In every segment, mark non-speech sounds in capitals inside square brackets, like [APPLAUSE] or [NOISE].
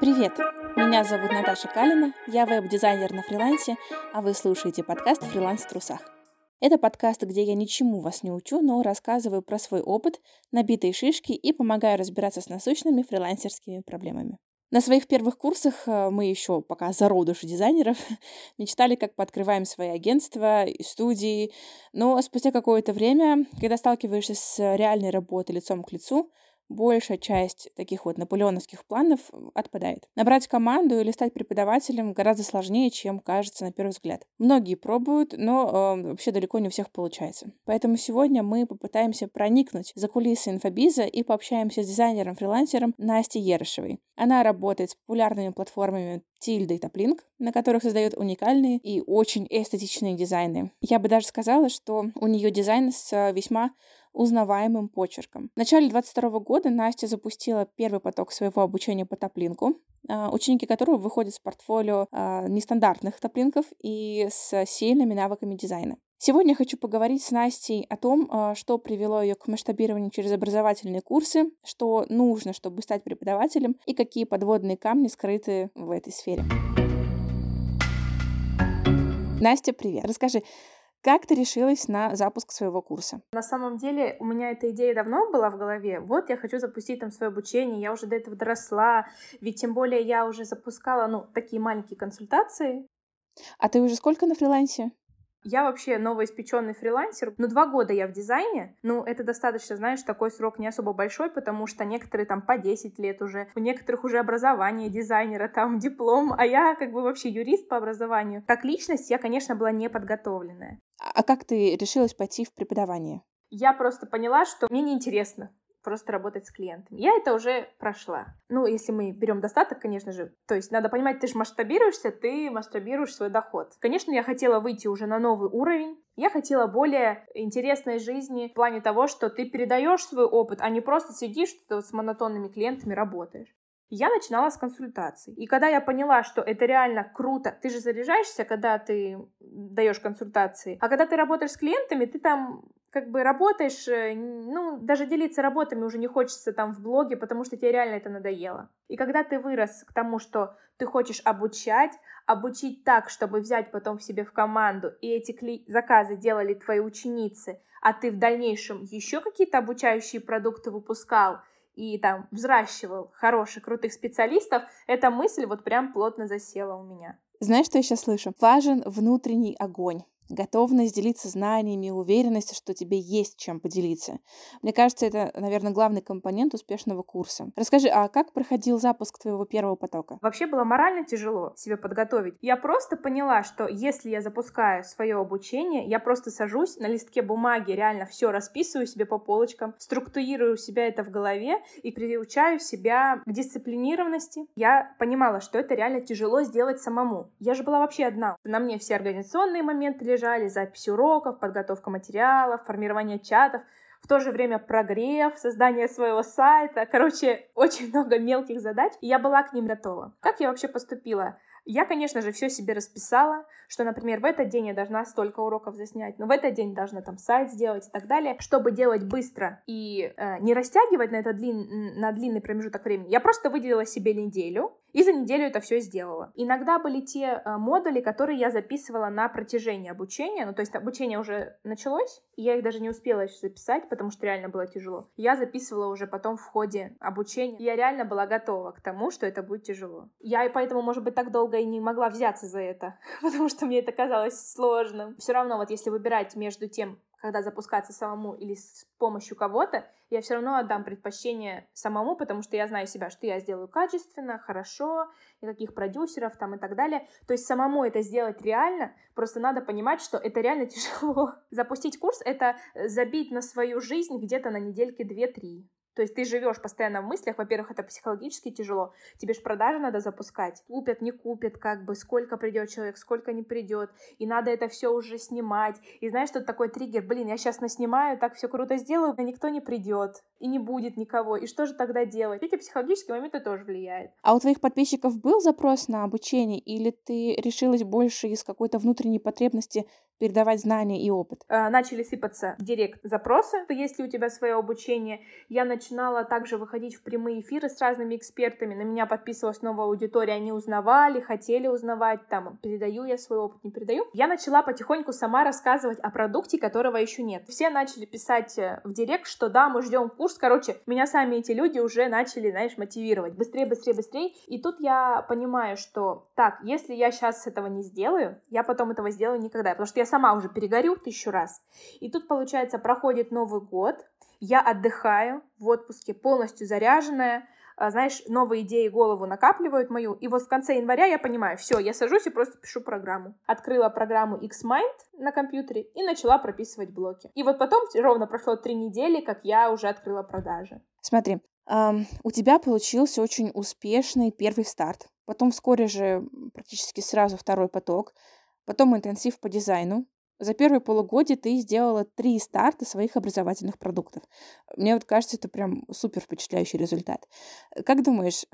Привет! Меня зовут Наташа Калина, я веб-дизайнер на фрилансе, а вы слушаете подкаст «Фриланс в трусах». Это подкаст, где я ничему вас не учу, но рассказываю про свой опыт, набитые шишки и помогаю разбираться с насущными фрилансерскими проблемами. На своих первых курсах э, мы еще пока зародыши дизайнеров [LAUGHS] мечтали, как пооткрываем свои агентства и студии, но спустя какое-то время, когда сталкиваешься с реальной работой лицом к лицу, большая часть таких вот наполеоновских планов отпадает. Набрать команду или стать преподавателем гораздо сложнее, чем кажется на первый взгляд. Многие пробуют, но э, вообще далеко не у всех получается. Поэтому сегодня мы попытаемся проникнуть за кулисы инфобиза и пообщаемся с дизайнером-фрилансером Настей Ерышевой. Она работает с популярными платформами Тильда и Топлинг, на которых создает уникальные и очень эстетичные дизайны. Я бы даже сказала, что у нее дизайн с весьма узнаваемым почерком. В начале 2022 года Настя запустила первый поток своего обучения по топлинку, а, ученики которого выходят с портфолио а, нестандартных топлинков и с сильными навыками дизайна. Сегодня я хочу поговорить с Настей о том, а, что привело ее к масштабированию через образовательные курсы, что нужно, чтобы стать преподавателем, и какие подводные камни скрыты в этой сфере. Настя, привет. Расскажи, как ты решилась на запуск своего курса? На самом деле у меня эта идея давно была в голове. Вот я хочу запустить там свое обучение, я уже до этого доросла, ведь тем более я уже запускала, ну, такие маленькие консультации. А ты уже сколько на фрилансе? Я вообще новоиспеченный фрилансер. Ну, два года я в дизайне. Ну, это достаточно, знаешь, такой срок не особо большой, потому что некоторые там по 10 лет уже. У некоторых уже образование дизайнера, там диплом, а я как бы вообще юрист по образованию. Как личность я, конечно, была не подготовленная. А как ты решилась пойти в преподавание? Я просто поняла, что мне неинтересно просто работать с клиентами. Я это уже прошла. Ну, если мы берем достаток, конечно же. То есть надо понимать, ты же масштабируешься, ты масштабируешь свой доход. Конечно, я хотела выйти уже на новый уровень. Я хотела более интересной жизни в плане того, что ты передаешь свой опыт, а не просто сидишь с монотонными клиентами работаешь. Я начинала с консультаций. И когда я поняла, что это реально круто, ты же заряжаешься, когда ты даешь консультации, а когда ты работаешь с клиентами, ты там как бы работаешь, э, ну, даже делиться работами уже не хочется там в блоге, потому что тебе реально это надоело. И когда ты вырос к тому, что ты хочешь обучать, обучить так, чтобы взять потом в себе в команду, и эти кли- заказы делали твои ученицы, а ты в дальнейшем еще какие-то обучающие продукты выпускал, и там взращивал хороших, крутых специалистов, эта мысль вот прям плотно засела у меня. Знаешь, что я сейчас слышу? Важен внутренний огонь готовность делиться знаниями, уверенность, что тебе есть чем поделиться. Мне кажется, это, наверное, главный компонент успешного курса. Расскажи, а как проходил запуск твоего первого потока? Вообще было морально тяжело себе подготовить. Я просто поняла, что если я запускаю свое обучение, я просто сажусь на листке бумаги, реально все расписываю себе по полочкам, структурирую себя это в голове и приучаю себя к дисциплинированности. Я понимала, что это реально тяжело сделать самому. Я же была вообще одна. На мне все организационные моменты лежали, лежали запись уроков, подготовка материалов, формирование чатов, в то же время прогрев, создание своего сайта. Короче, [LAUGHS] очень много мелких задач, и я была к ним готова. Как я вообще поступила? Я, конечно же, все себе расписала, что, например, в этот день я должна столько уроков заснять, но в этот день должна там сайт сделать и так далее, чтобы делать быстро и э, не растягивать на, это длин, на длинный промежуток времени. Я просто выделила себе неделю, и за неделю это все сделала. Иногда были те э, модули, которые я записывала на протяжении обучения. Ну, то есть обучение уже началось, и я их даже не успела еще записать, потому что реально было тяжело. Я записывала уже потом в ходе обучения. Я реально была готова к тому, что это будет тяжело. Я и поэтому, может быть, так долго и не могла взяться за это, [LAUGHS] потому что мне это казалось сложным. Все равно, вот если выбирать между тем, когда запускаться самому или с помощью кого-то, я все равно отдам предпочтение самому, потому что я знаю себя, что я сделаю качественно, хорошо, никаких продюсеров там и так далее. То есть самому это сделать реально, просто надо понимать, что это реально тяжело. [LAUGHS] Запустить курс — это забить на свою жизнь где-то на недельки 2-3. То есть ты живешь постоянно в мыслях, во-первых, это психологически тяжело, тебе же продажи надо запускать, купят, не купят, как бы, сколько придет человек, сколько не придет, и надо это все уже снимать, и знаешь, что такой триггер, блин, я сейчас наснимаю, так все круто сделаю, но никто не придет, и не будет никого, и что же тогда делать? Эти психологические моменты тоже влияют. А у твоих подписчиков был запрос на обучение, или ты решилась больше из какой-то внутренней потребности передавать знания и опыт? А, начали сыпаться директ запросы, есть ли у тебя свое обучение. Я начинала также выходить в прямые эфиры с разными экспертами. На меня подписывалась новая аудитория, они узнавали, хотели узнавать, там, передаю я свой опыт, не передаю. Я начала потихоньку сама рассказывать о продукте, которого еще нет. Все начали писать э, в директ, что да, мы ждем курс. Короче, меня сами эти люди уже начали, знаешь, мотивировать. Быстрее, быстрее, быстрее. И тут я понимаю, что так, если я сейчас этого не сделаю, я потом этого сделаю никогда. Потому что я сама уже перегорю тысячу раз. И тут, получается, проходит Новый год, я отдыхаю в отпуске, полностью заряженная, а, знаешь, новые идеи голову накапливают мою, и вот в конце января я понимаю, все, я сажусь и просто пишу программу. Открыла программу Xmind на компьютере и начала прописывать блоки. И вот потом ровно прошло три недели, как я уже открыла продажи. Смотри, эм, у тебя получился очень успешный первый старт. Потом вскоре же практически сразу второй поток, потом интенсив по дизайну. За первые полугодие ты сделала три старта своих образовательных продуктов. Мне вот кажется, это прям супер впечатляющий результат. Как думаешь,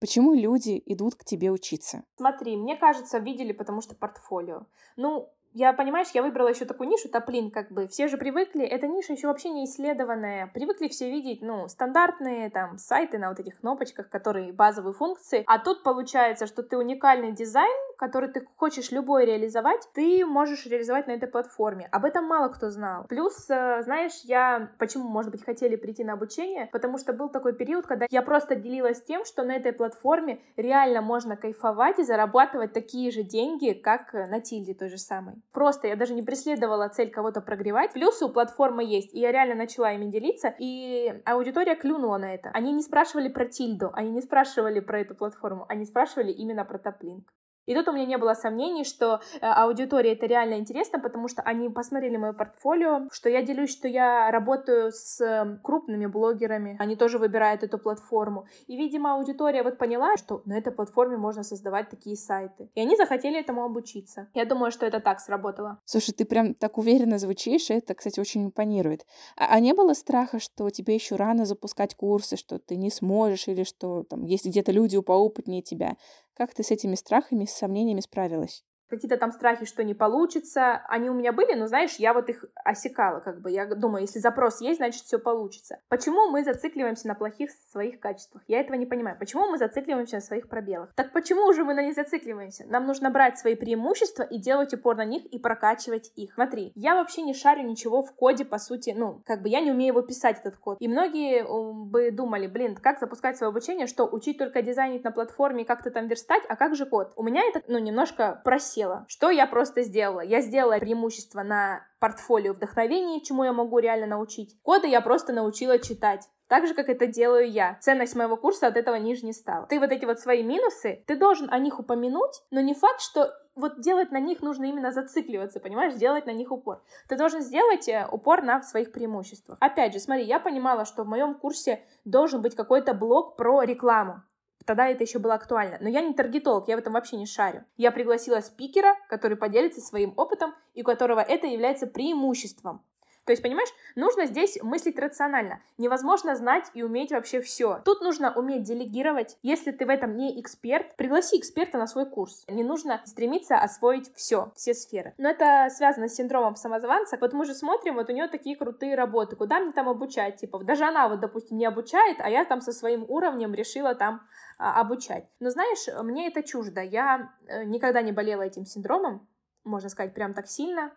почему люди идут к тебе учиться? Смотри, мне кажется, видели, потому что портфолио. Ну, я, понимаешь, я выбрала еще такую нишу, топлин, как бы. Все же привыкли, эта ниша еще вообще не исследованная. Привыкли все видеть, ну, стандартные там сайты на вот этих кнопочках, которые базовые функции. А тут получается, что ты уникальный дизайн, который ты хочешь любой реализовать, ты можешь реализовать на этой платформе. Об этом мало кто знал. Плюс, э, знаешь, я почему, может быть, хотели прийти на обучение, потому что был такой период, когда я просто делилась тем, что на этой платформе реально можно кайфовать и зарабатывать такие же деньги, как на Тильде той же самой. Просто я даже не преследовала цель кого-то прогревать. Плюсы у платформы есть, и я реально начала ими делиться, и аудитория клюнула на это. Они не спрашивали про Тильду, они не спрашивали про эту платформу, они спрашивали именно про Топлинк. И тут у меня не было сомнений, что э, аудитории это реально интересно, потому что они посмотрели мое портфолио, что я делюсь, что я работаю с эм, крупными блогерами, они тоже выбирают эту платформу. И, видимо, аудитория вот поняла, что на этой платформе можно создавать такие сайты. И они захотели этому обучиться. Я думаю, что это так сработало. Слушай, ты прям так уверенно звучишь, и это, кстати, очень импонирует. А, а не было страха, что тебе еще рано запускать курсы, что ты не сможешь, или что там есть где-то люди поопытнее тебя? Как ты с этими страхами, с сомнениями справилась? Какие-то там страхи, что не получится, они у меня были, но, знаешь, я вот их осекала, как бы, я думаю, если запрос есть, значит, все получится. Почему мы зацикливаемся на плохих своих качествах? Я этого не понимаю. Почему мы зацикливаемся на своих пробелах? Так почему же мы на них зацикливаемся? Нам нужно брать свои преимущества и делать упор на них и прокачивать их. Смотри, я вообще не шарю ничего в коде, по сути, ну, как бы я не умею его писать, этот код. И многие бы думали, блин, как запускать свое обучение, что учить только дизайнить на платформе как-то там верстать, а как же код? У меня это, ну, немножко просело хотела. Что я просто сделала? Я сделала преимущество на портфолио вдохновения, чему я могу реально научить. Коды я просто научила читать. Так же, как это делаю я. Ценность моего курса от этого ниже не стала. Ты вот эти вот свои минусы, ты должен о них упомянуть, но не факт, что вот делать на них нужно именно зацикливаться, понимаешь, делать на них упор. Ты должен сделать э, упор на своих преимуществах. Опять же, смотри, я понимала, что в моем курсе должен быть какой-то блок про рекламу. Тогда это еще было актуально. Но я не таргетолог, я в этом вообще не шарю. Я пригласила спикера, который поделится своим опытом и у которого это является преимуществом. То есть, понимаешь, нужно здесь мыслить рационально. Невозможно знать и уметь вообще все. Тут нужно уметь делегировать. Если ты в этом не эксперт, пригласи эксперта на свой курс. Не нужно стремиться освоить все, все сферы. Но это связано с синдромом самозванца. Вот мы же смотрим, вот у нее такие крутые работы. Куда мне там обучать? Типа, даже она вот, допустим, не обучает, а я там со своим уровнем решила там а, обучать. Но знаешь, мне это чуждо. Я э, никогда не болела этим синдромом, можно сказать, прям так сильно.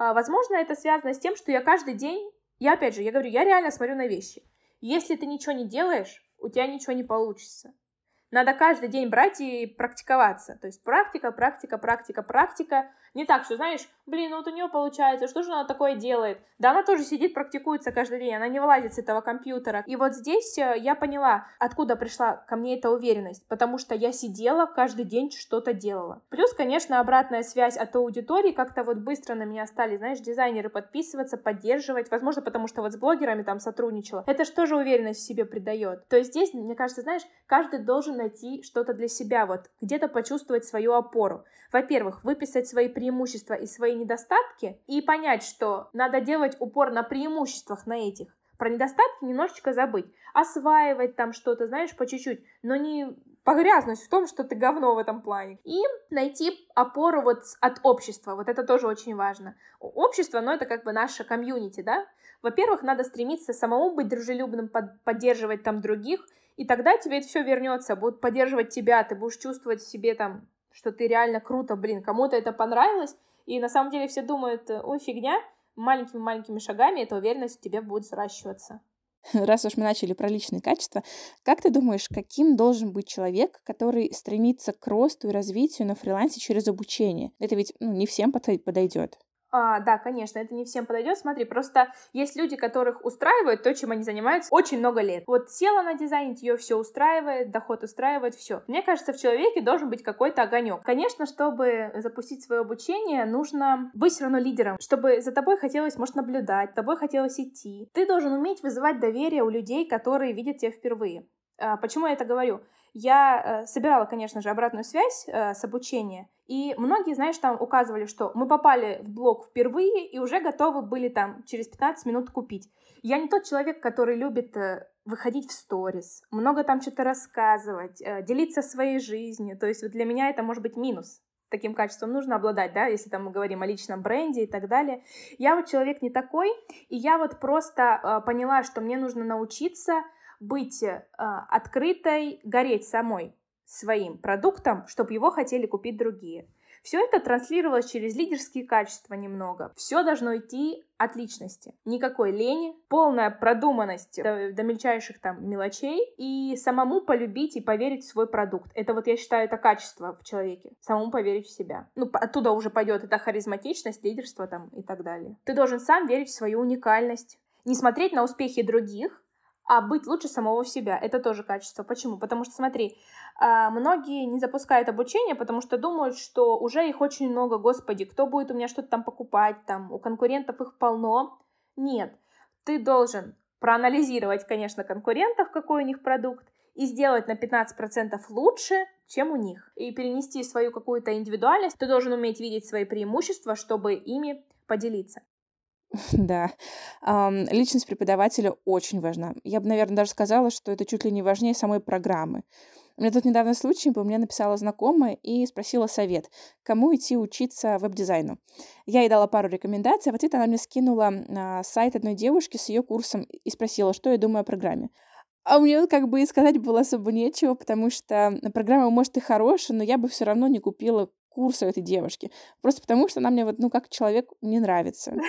А, возможно, это связано с тем, что я каждый день, я опять же, я говорю, я реально смотрю на вещи. Если ты ничего не делаешь, у тебя ничего не получится. Надо каждый день брать и практиковаться. То есть практика, практика, практика, практика. Не так, что, знаешь, блин, ну вот у нее получается, что же она такое делает? Да она тоже сидит, практикуется каждый день, она не вылазит с этого компьютера. И вот здесь э, я поняла, откуда пришла ко мне эта уверенность, потому что я сидела, каждый день что-то делала. Плюс, конечно, обратная связь от аудитории, как-то вот быстро на меня стали, знаешь, дизайнеры подписываться, поддерживать, возможно, потому что вот с блогерами там сотрудничала. Это что же уверенность в себе придает. То есть здесь, мне кажется, знаешь, каждый должен найти что-то для себя, вот где-то почувствовать свою опору. Во-первых, выписать свои преимущества и свои недостатки и понять, что надо делать упор на преимуществах на этих. Про недостатки немножечко забыть. Осваивать там что-то, знаешь, по чуть-чуть, но не погрязнуть в том, что ты говно в этом плане. И найти опору вот от общества, вот это тоже очень важно. Общество, ну, это как бы наше комьюнити, да? Во-первых, надо стремиться самому быть дружелюбным, под, поддерживать там других, и тогда тебе это все вернется, будут поддерживать тебя, ты будешь чувствовать в себе там, что ты реально круто, блин, кому-то это понравилось, и на самом деле все думают, ой, фигня, маленькими-маленькими шагами эта уверенность в тебе будет сращиваться. [LAUGHS] Раз уж мы начали про личные качества, как ты думаешь, каким должен быть человек, который стремится к росту и развитию на фрилансе через обучение? Это ведь ну, не всем подойдет. А, да, конечно, это не всем подойдет. Смотри, просто есть люди, которых устраивает то, чем они занимаются очень много лет. Вот села на дизайн, ее все устраивает, доход устраивает, все. Мне кажется, в человеке должен быть какой-то огонек. Конечно, чтобы запустить свое обучение, нужно быть все равно лидером, чтобы за тобой хотелось, может, наблюдать, тобой хотелось идти. Ты должен уметь вызывать доверие у людей, которые видят тебя впервые. А, почему я это говорю? Я э, собирала, конечно же, обратную связь э, с обучения, и многие, знаешь, там указывали, что мы попали в блог впервые и уже готовы были там через 15 минут купить. Я не тот человек, который любит э, выходить в сторис, много там что-то рассказывать, делиться своей жизнью. То есть вот для меня это может быть минус таким качеством нужно обладать, да, если там мы говорим о личном бренде и так далее. Я вот человек не такой, и я вот просто э, поняла, что мне нужно научиться быть э, открытой, гореть самой своим продуктом, чтобы его хотели купить другие. Все это транслировалось через лидерские качества немного. Все должно идти от личности. Никакой лени, полная продуманность до, до мельчайших там мелочей и самому полюбить и поверить в свой продукт. Это вот я считаю, это качество в человеке. Самому поверить в себя. Ну, оттуда уже пойдет эта харизматичность, лидерство там и так далее. Ты должен сам верить в свою уникальность. Не смотреть на успехи других, а быть лучше самого себя. Это тоже качество. Почему? Потому что, смотри, а, многие не запускают обучение, потому что думают, что уже их очень много, господи, кто будет у меня что-то там покупать, там, у конкурентов их полно. Нет, ты должен проанализировать, конечно, конкурентов, какой у них продукт, и сделать на 15% лучше, чем у них. И перенести свою какую-то индивидуальность. Ты должен уметь видеть свои преимущества, чтобы ими поделиться. [LAUGHS] Да. Личность преподавателя очень важна. Я бы, наверное, даже сказала, что это чуть ли не важнее самой программы. У меня тут недавно случай был, мне написала знакомая и спросила совет, кому идти учиться веб-дизайну. Я ей дала пару рекомендаций, а в ответ она мне скинула а, сайт одной девушки с ее курсом и спросила, что я думаю о программе. А мне как бы и сказать было особо нечего, потому что программа, может, и хорошая, но я бы все равно не купила курса этой девушки. Просто потому что она мне вот, ну, как человек не нравится. [LAUGHS]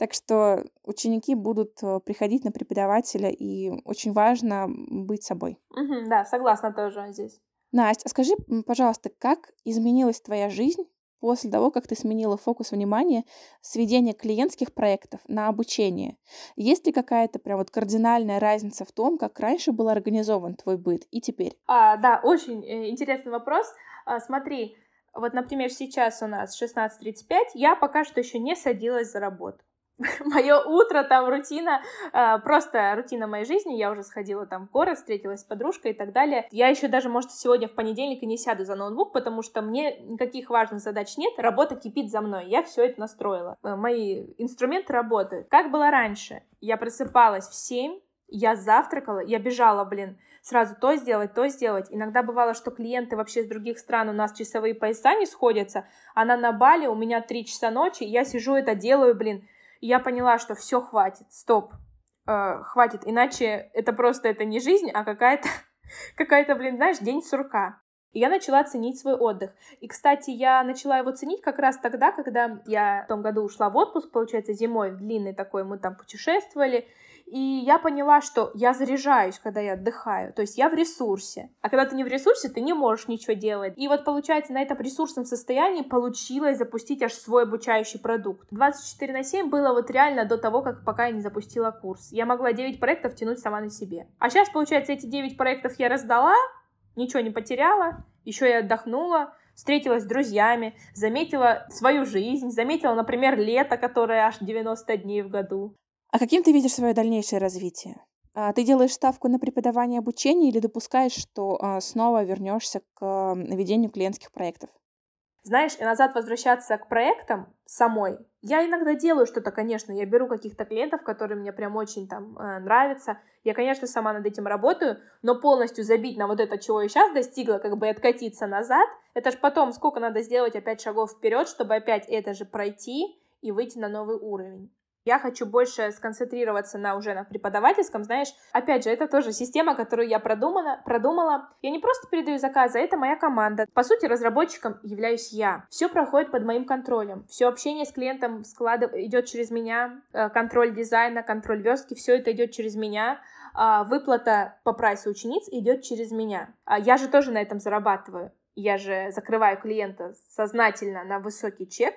Так что ученики будут э, приходить на преподавателя, и очень важно быть собой. Угу, да, согласна тоже здесь. Настя, а скажи, пожалуйста, как изменилась твоя жизнь после того, как ты сменила фокус внимания с ведения клиентских проектов на обучение? Есть ли какая-то прям вот кардинальная разница в том, как раньше был организован твой быт и теперь? А, да, очень э, интересный вопрос. А, смотри, вот, например, сейчас у нас 16.35, я пока что еще не садилась за работу. [LAUGHS] мое утро, там рутина, э, просто рутина моей жизни. Я уже сходила там в город, встретилась с подружкой и так далее. Я еще даже, может, сегодня в понедельник и не сяду за ноутбук, потому что мне никаких важных задач нет, работа кипит за мной. Я все это настроила. Э, мои инструменты работают. Как было раньше? Я просыпалась в 7, я завтракала, я бежала, блин, сразу то сделать, то сделать. Иногда бывало, что клиенты вообще из других стран, у нас часовые пояса не сходятся, она на Бали, у меня 3 часа ночи, я сижу это делаю, блин, и я поняла, что все хватит, стоп, э, хватит, иначе это просто это не жизнь, а какая-то, [LAUGHS] какая-то, блин, знаешь, день сурка. И я начала ценить свой отдых. И, кстати, я начала его ценить как раз тогда, когда я в том году ушла в отпуск, получается, зимой, длинный такой, мы там путешествовали, и я поняла, что я заряжаюсь, когда я отдыхаю. То есть я в ресурсе. А когда ты не в ресурсе, ты не можешь ничего делать. И вот получается, на этом ресурсном состоянии получилось запустить аж свой обучающий продукт. 24 на 7 было вот реально до того, как пока я не запустила курс. Я могла 9 проектов тянуть сама на себе. А сейчас, получается, эти 9 проектов я раздала, ничего не потеряла, еще я отдохнула, встретилась с друзьями, заметила свою жизнь, заметила, например, лето, которое аж 90 дней в году. А каким ты видишь свое дальнейшее развитие? А, ты делаешь ставку на преподавание обучения или допускаешь, что а, снова вернешься к ведению клиентских проектов? Знаешь, и назад возвращаться к проектам самой. Я иногда делаю что-то, конечно, я беру каких-то клиентов, которые мне прям очень там э, нравятся. Я, конечно, сама над этим работаю, но полностью забить на вот это, чего я сейчас достигла, как бы откатиться назад, это же потом сколько надо сделать опять шагов вперед, чтобы опять это же пройти и выйти на новый уровень. Я хочу больше сконцентрироваться на уже на преподавательском, знаешь. Опять же, это тоже система, которую я продумала. продумала. Я не просто передаю заказы, а это моя команда. По сути, разработчиком являюсь я. Все проходит под моим контролем. Все общение с клиентом складов... идет через меня. Э, контроль дизайна, контроль верстки, все это идет через меня. А, выплата по прайсу учениц идет через меня. А, я же тоже на этом зарабатываю. Я же закрываю клиента сознательно на высокий чек,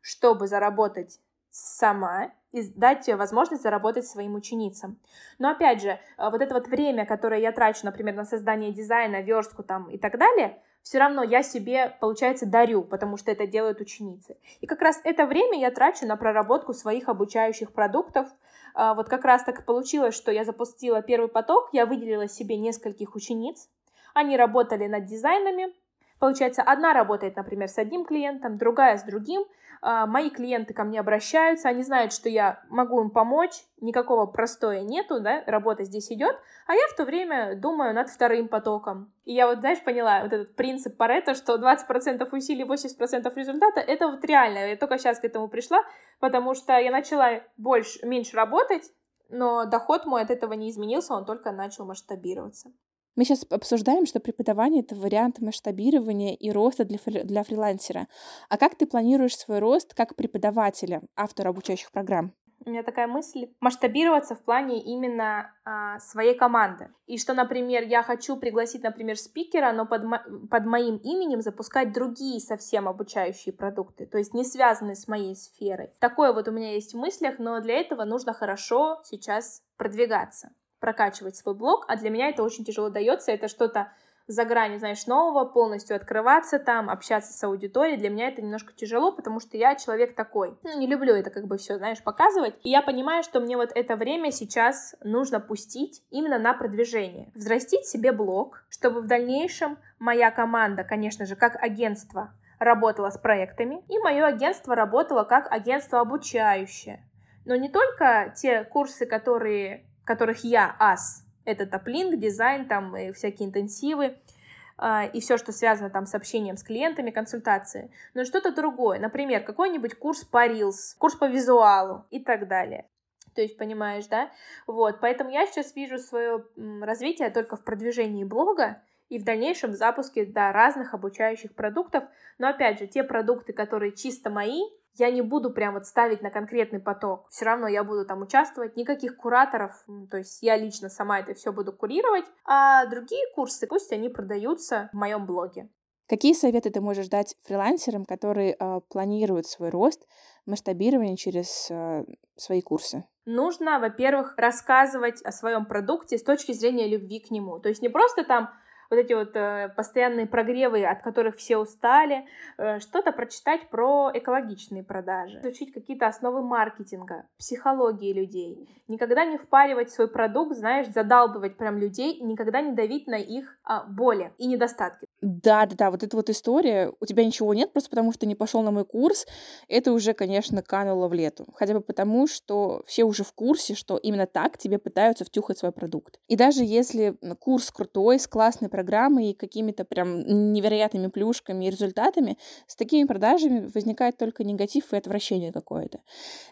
чтобы заработать сама и дать возможность заработать своим ученицам. Но опять же, э, вот это вот время, которое я трачу, например, на создание дизайна, верстку там и так далее, все равно я себе, получается, дарю, потому что это делают ученицы. И как раз это время я трачу на проработку своих обучающих продуктов. А, вот как раз так получилось, что я запустила первый поток, я выделила себе нескольких учениц, они работали над дизайнами, Получается, одна работает, например, с одним клиентом, другая с другим. А, мои клиенты ко мне обращаются, они знают, что я могу им помочь, никакого простоя нету, да, работа здесь идет, а я в то время думаю над вторым потоком. И я вот, знаешь, поняла вот этот принцип Паретта, что 20% усилий, 80% результата, это вот реально, я только сейчас к этому пришла, потому что я начала больше, меньше работать, но доход мой от этого не изменился, он только начал масштабироваться. Мы сейчас обсуждаем, что преподавание — это вариант масштабирования и роста для, фри- для фрилансера. А как ты планируешь свой рост как преподавателя, автора обучающих программ? у меня такая мысль масштабироваться в плане именно а, своей команды. И что, например, я хочу пригласить, например, спикера, но под, мо- под моим именем запускать другие совсем обучающие продукты, то есть не связанные с моей сферой. Такое вот у меня есть в мыслях, но для этого нужно хорошо сейчас продвигаться прокачивать свой блог, а для меня это очень тяжело дается, это что-то за гранью, знаешь, нового, полностью открываться там, общаться с аудиторией, для меня это немножко тяжело, потому что я человек такой. Ну, не люблю это как бы все, знаешь, показывать. И я понимаю, что мне вот это время сейчас нужно пустить именно на продвижение. Взрастить себе блог, чтобы в дальнейшем моя команда, конечно же, как агентство, работала с проектами, и мое агентство работало как агентство обучающее. Но не только те курсы, которые которых я ас. Это топлинг, дизайн, там и всякие интенсивы, а, и все, что связано там с общением с клиентами, консультации, но что-то другое. Например, какой-нибудь курс по Reels, курс по визуалу и так далее. То есть, понимаешь, да? Вот, поэтому я сейчас вижу свое развитие только в продвижении блога и в дальнейшем запуске, да, разных обучающих продуктов. Но, опять же, те продукты, которые чисто мои, я не буду прям вот ставить на конкретный поток. Все равно я буду там участвовать, никаких кураторов, то есть я лично сама это все буду курировать, а другие курсы, пусть они продаются в моем блоге. Какие советы ты можешь дать фрилансерам, которые э, планируют свой рост, масштабирование через э, свои курсы? Нужно, во-первых, рассказывать о своем продукте с точки зрения любви к нему. То есть не просто там вот эти вот э, постоянные прогревы, от которых все устали, э, что-то прочитать про экологичные продажи, изучить какие-то основы маркетинга, психологии людей, никогда не впаривать свой продукт, знаешь, задалбывать прям людей и никогда не давить на их а, боли и недостатки. Да, да, да, вот эта вот история, у тебя ничего нет, просто потому что ты не пошел на мой курс, это уже, конечно, кануло в лету. Хотя бы потому, что все уже в курсе, что именно так тебе пытаются втюхать свой продукт. И даже если курс крутой, с классной программой и какими-то прям невероятными плюшками и результатами, с такими продажами возникает только негатив и отвращение какое-то.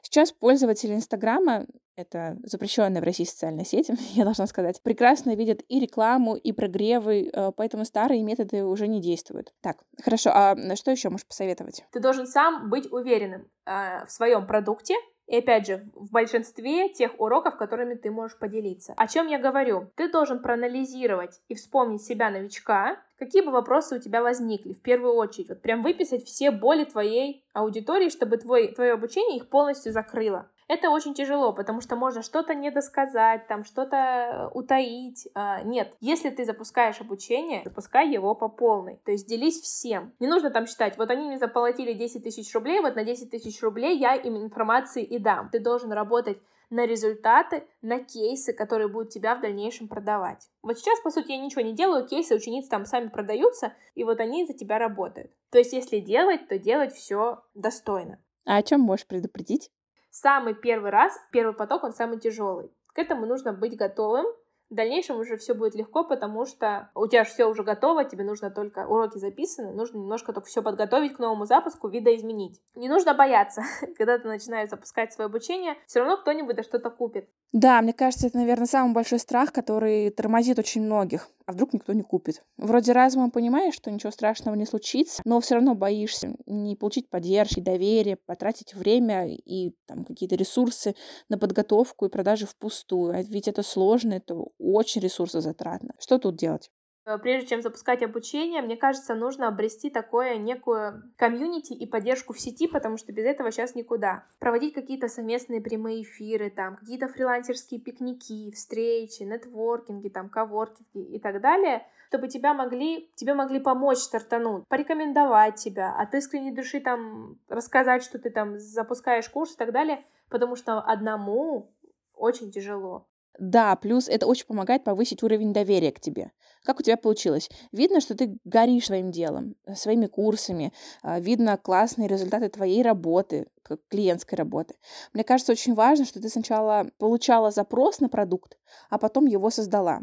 Сейчас пользователи Инстаграма это запрещенная в России социальная сеть, [LAUGHS] я должна сказать, прекрасно видят и рекламу, и прогревы, э, поэтому старые методы уже не действуют. Так, хорошо, а что еще можешь посоветовать? Ты должен сам быть уверенным э, в своем продукте, и опять же, в большинстве тех уроков, которыми ты можешь поделиться. О чем я говорю? Ты должен проанализировать и вспомнить себя новичка, какие бы вопросы у тебя возникли в первую очередь. Вот прям выписать все боли твоей аудитории, чтобы твой, твое обучение их полностью закрыло. Это очень тяжело, потому что можно что-то недосказать, там что-то э, утаить. А, нет, если ты запускаешь обучение, запускай его по полной. То есть делись всем. Не нужно там считать, вот они мне заплатили 10 тысяч рублей, вот на 10 тысяч рублей я им информации и дам. Ты должен работать на результаты, на кейсы, которые будут тебя в дальнейшем продавать. Вот сейчас, по сути, я ничего не делаю, кейсы учениц там сами продаются, и вот они за тебя работают. То есть, если делать, то делать все достойно. А о чем можешь предупредить? Самый первый раз, первый поток, он самый тяжелый. К этому нужно быть готовым, в дальнейшем уже все будет легко, потому что у тебя все уже готово, тебе нужно только уроки записаны, нужно немножко только все подготовить к новому запуску, видоизменить. Не нужно бояться, [LAUGHS] когда ты начинаешь запускать свое обучение, все равно кто-нибудь что-то купит. Да, мне кажется, это, наверное, самый большой страх, который тормозит очень многих. А вдруг никто не купит? Вроде разумом понимаешь, что ничего страшного не случится, но все равно боишься не получить поддержки, доверия, потратить время и там какие-то ресурсы на подготовку и продажи впустую. А ведь это сложно, это очень ресурсозатратно. Что тут делать? Э, прежде чем запускать обучение, мне кажется, нужно обрести такое некую комьюнити и поддержку в сети, потому что без этого сейчас никуда. Проводить какие-то совместные прямые эфиры, там, какие-то фрилансерские пикники, встречи, нетворкинги, там, коворкинги и так далее, чтобы тебя могли, тебе могли помочь стартануть, порекомендовать тебя, от искренней души там рассказать, что ты там запускаешь курс и так далее, потому что одному очень тяжело. Да, плюс это очень помогает повысить уровень доверия к тебе. Как у тебя получилось? Видно, что ты горишь своим делом, своими курсами, а, видно классные результаты твоей работы, клиентской работы. Мне кажется, очень важно, что ты сначала получала запрос на продукт, а потом его создала.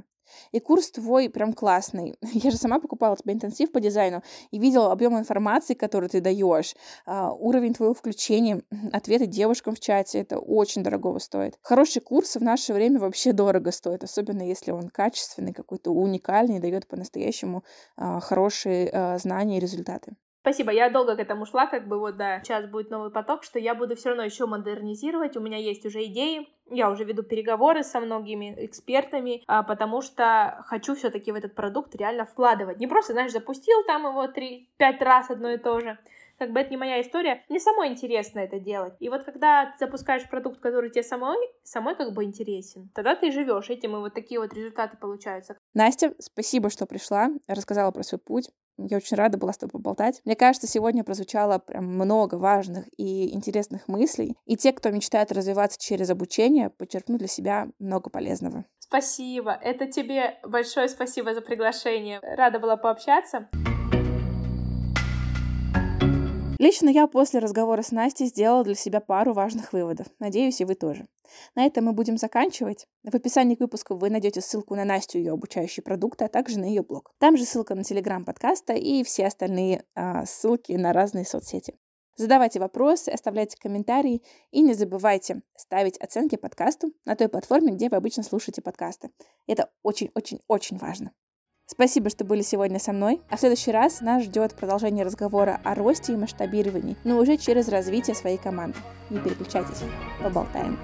И курс твой прям классный. [LAUGHS] Я же сама покупала тебе интенсив по дизайну и видела объем информации, который ты даешь, а, уровень твоего включения, [CLEARS THROAT] ответы девушкам в чате. Это очень дорого стоит. Хороший курс в наше время вообще дорого стоит, особенно если он качественный, какой-то уникальный, дает по-настоящему а, хорошие а, знания и результаты. Спасибо, я долго к этому шла, как бы вот, да, сейчас будет новый поток, что я буду все равно еще модернизировать, у меня есть уже идеи, я уже веду переговоры со многими экспертами, а, потому что хочу все-таки в этот продукт реально вкладывать. Не просто, знаешь, запустил там его три-пять раз одно и то же, как бы это не моя история, мне самой интересно это делать. И вот когда ты запускаешь продукт, который тебе самой, самой как бы интересен, тогда ты живешь этим, и вот такие вот результаты получаются. Настя, спасибо, что пришла, рассказала про свой путь. Я очень рада была с тобой поболтать. Мне кажется, сегодня прозвучало прям много важных и интересных мыслей. И те, кто мечтает развиваться через обучение, подчеркнут для себя много полезного. Спасибо. Это тебе большое спасибо за приглашение. Рада была пообщаться. Лично я после разговора с Настей сделала для себя пару важных выводов. Надеюсь, и вы тоже. На этом мы будем заканчивать. В описании к выпуску вы найдете ссылку на Настю и ее обучающие продукты, а также на ее блог. Там же ссылка на телеграм подкаста и все остальные а, ссылки на разные соцсети. Задавайте вопросы, оставляйте комментарии и не забывайте ставить оценки подкасту на той платформе, где вы обычно слушаете подкасты. Это очень-очень-очень важно. Спасибо, что были сегодня со мной. А в следующий раз нас ждет продолжение разговора о росте и масштабировании, но уже через развитие своей команды. Не переключайтесь, поболтаем.